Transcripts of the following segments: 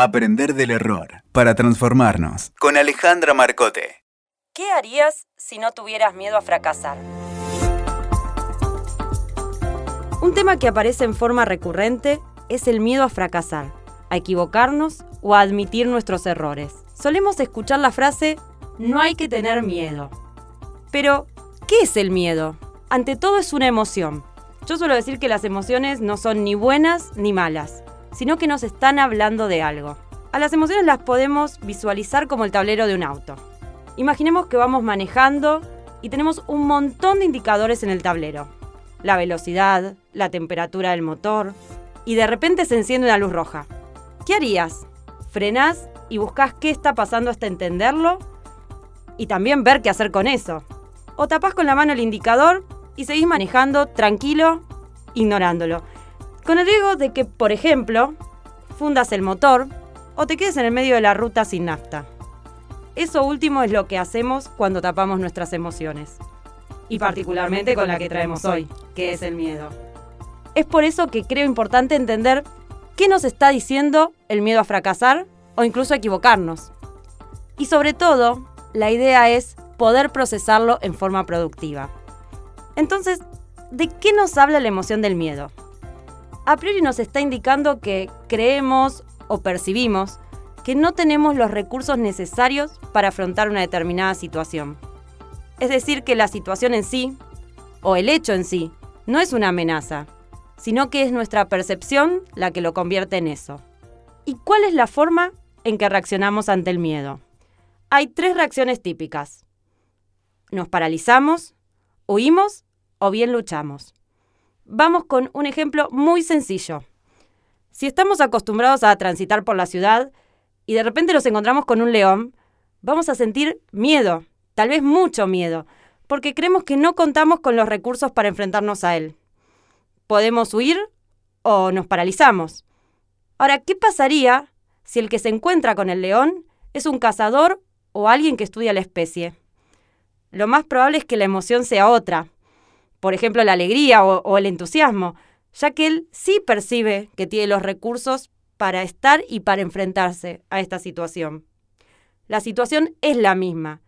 Aprender del error para transformarnos. Con Alejandra Marcote. ¿Qué harías si no tuvieras miedo a fracasar? Un tema que aparece en forma recurrente es el miedo a fracasar, a equivocarnos o a admitir nuestros errores. Solemos escuchar la frase, no hay que tener miedo. Pero, ¿qué es el miedo? Ante todo es una emoción. Yo suelo decir que las emociones no son ni buenas ni malas sino que nos están hablando de algo. A las emociones las podemos visualizar como el tablero de un auto. Imaginemos que vamos manejando y tenemos un montón de indicadores en el tablero. La velocidad, la temperatura del motor, y de repente se enciende una luz roja. ¿Qué harías? ¿Frenás y buscas qué está pasando hasta entenderlo? Y también ver qué hacer con eso. O tapás con la mano el indicador y seguís manejando tranquilo, ignorándolo con el riesgo de que, por ejemplo, fundas el motor o te quedes en el medio de la ruta sin nafta. Eso último es lo que hacemos cuando tapamos nuestras emociones. Y particularmente con la que traemos hoy, que es el miedo. Es por eso que creo importante entender qué nos está diciendo el miedo a fracasar o incluso a equivocarnos. Y sobre todo, la idea es poder procesarlo en forma productiva. Entonces, ¿de qué nos habla la emoción del miedo? A priori nos está indicando que creemos o percibimos que no tenemos los recursos necesarios para afrontar una determinada situación. Es decir, que la situación en sí, o el hecho en sí, no es una amenaza, sino que es nuestra percepción la que lo convierte en eso. ¿Y cuál es la forma en que reaccionamos ante el miedo? Hay tres reacciones típicas. Nos paralizamos, huimos o bien luchamos. Vamos con un ejemplo muy sencillo. Si estamos acostumbrados a transitar por la ciudad y de repente nos encontramos con un león, vamos a sentir miedo, tal vez mucho miedo, porque creemos que no contamos con los recursos para enfrentarnos a él. Podemos huir o nos paralizamos. Ahora, ¿qué pasaría si el que se encuentra con el león es un cazador o alguien que estudia la especie? Lo más probable es que la emoción sea otra por ejemplo, la alegría o, el entusiasmo, ya que él sí percibe que tiene los recursos para estar y para enfrentarse a esta situación. La situación es la misma.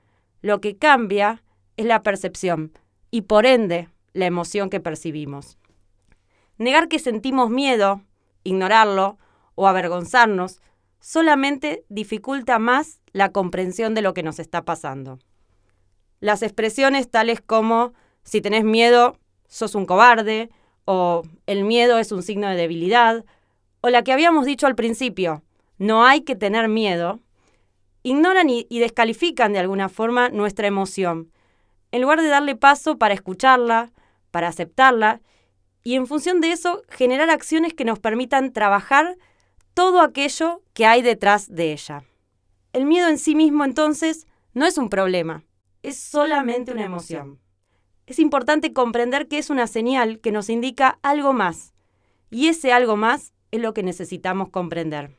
Lo que cambia es la percepción y por ende la emoción que percibimos. Negar que sentimos miedo, ignorarlo o avergonzarnos solamente dificulta más la comprensión de lo que nos está pasando. Las expresiones tales como si tenés miedo, sos un cobarde, o el miedo es un signo de debilidad, o la que habíamos dicho al principio, no hay que tener miedo, ignoran y, descalifican de alguna forma nuestra emoción, en lugar de darle paso para escucharla, para aceptarla, y en función de eso generar acciones que nos permitan trabajar todo aquello que hay detrás de ella. El miedo en sí mismo entonces no es un problema, es solamente una emoción es importante comprender que es una señal que nos indica algo más. Y ese algo más es lo que necesitamos comprender.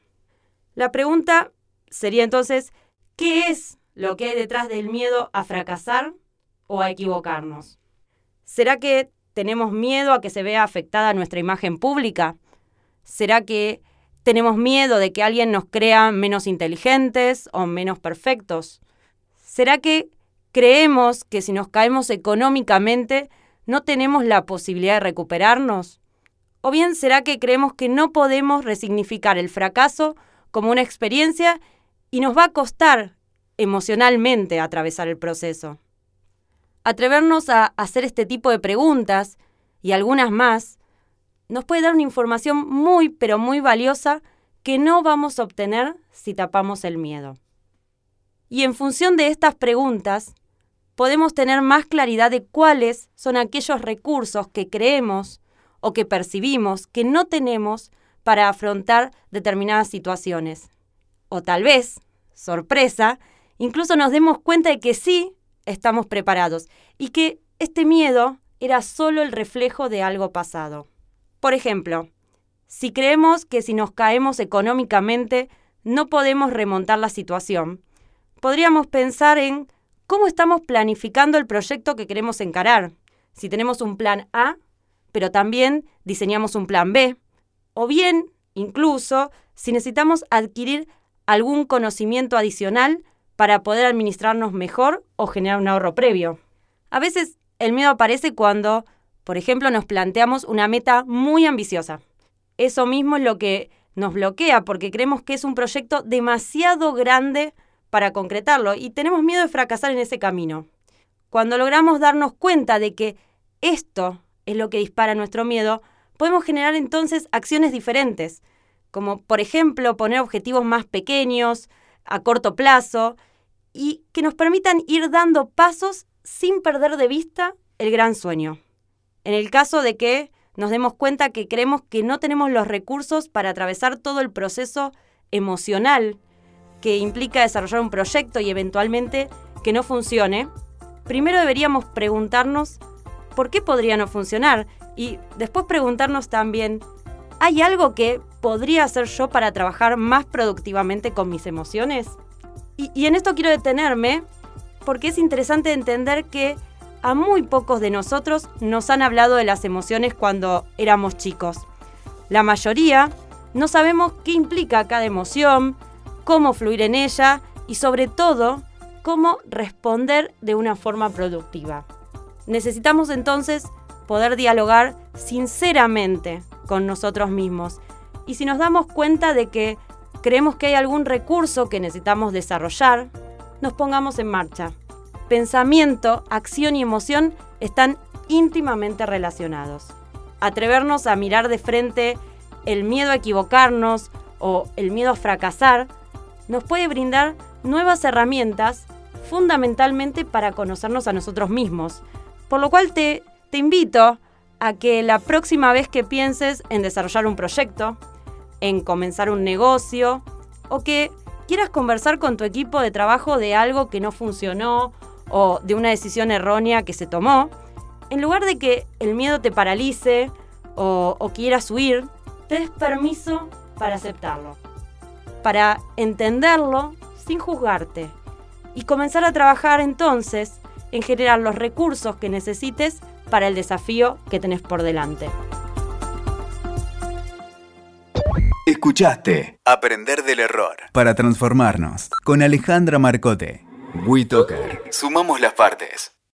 La pregunta sería entonces, ¿qué es lo que hay detrás del miedo a fracasar o a equivocarnos? ¿Será que tenemos miedo a que se vea afectada nuestra imagen pública? ¿Será que tenemos miedo de que alguien nos crea menos inteligentes o menos perfectos? ¿Será que ¿Creemos que si nos caemos económicamente no tenemos la posibilidad de recuperarnos? ¿O bien será que creemos que no podemos resignificar el fracaso como una experiencia y nos va a costar emocionalmente atravesar el proceso? Atrevernos a hacer este tipo de preguntas y algunas más nos puede dar una información muy pero muy valiosa que no vamos a obtener si tapamos el miedo. Y en función de estas preguntas, podemos tener más claridad de cuáles son aquellos recursos que creemos o que percibimos que no tenemos para afrontar determinadas situaciones. O tal vez, sorpresa, incluso nos demos cuenta de que sí estamos preparados y que este miedo era solo el reflejo de algo pasado. Por ejemplo, si creemos que si nos caemos económicamente no podemos remontar la situación, podríamos pensar en cómo estamos planificando el proyecto que queremos encarar. Si tenemos un plan A, pero también diseñamos un plan B. O bien, incluso, si necesitamos adquirir algún conocimiento adicional para poder administrarnos mejor o generar un ahorro previo. A veces el miedo aparece cuando, por ejemplo, nos planteamos una meta muy ambiciosa. Eso mismo es lo que nos bloquea porque creemos que es un proyecto demasiado grande para concretarlo y tenemos miedo de fracasar en ese camino. Cuando logramos darnos cuenta de que esto es lo que dispara nuestro miedo, podemos generar entonces acciones diferentes, como por ejemplo poner objetivos más pequeños, a corto plazo, y que nos permitan ir dando pasos sin perder de vista el gran sueño. En el caso de que nos demos cuenta que creemos que no tenemos los recursos para atravesar todo el proceso emocional que implica desarrollar un proyecto y eventualmente que no funcione, primero deberíamos preguntarnos por qué podría no funcionar y después preguntarnos también, ¿hay algo que podría hacer yo para trabajar más productivamente con mis emociones? Y, en esto quiero detenerme porque es interesante entender que a muy pocos de nosotros nos han hablado de las emociones cuando éramos chicos. La mayoría no sabemos qué implica cada emoción, cómo fluir en ella y sobre todo cómo responder de una forma productiva. Necesitamos entonces poder dialogar sinceramente con nosotros mismos y si nos damos cuenta de que creemos que hay algún recurso que necesitamos desarrollar, nos pongamos en marcha. Pensamiento, acción y emoción están íntimamente relacionados. Atrevernos a mirar de frente el miedo a equivocarnos o el miedo a fracasar nos puede brindar nuevas herramientas fundamentalmente para conocernos a nosotros mismos. Por lo cual te, te invito a que la próxima vez que pienses en desarrollar un proyecto, en comenzar un negocio o que quieras conversar con tu equipo de trabajo de algo que no funcionó o de una decisión errónea que se tomó, en lugar de que el miedo te paralice o, o quieras huir, te des permiso para aceptarlo, para entenderlo sin juzgarte y comenzar a trabajar entonces en generar los recursos que necesites para el desafío que tenés por delante. Escuchaste Aprender del Error para Transformarnos con Alejandra Marcote. WeToker. Sumamos las partes.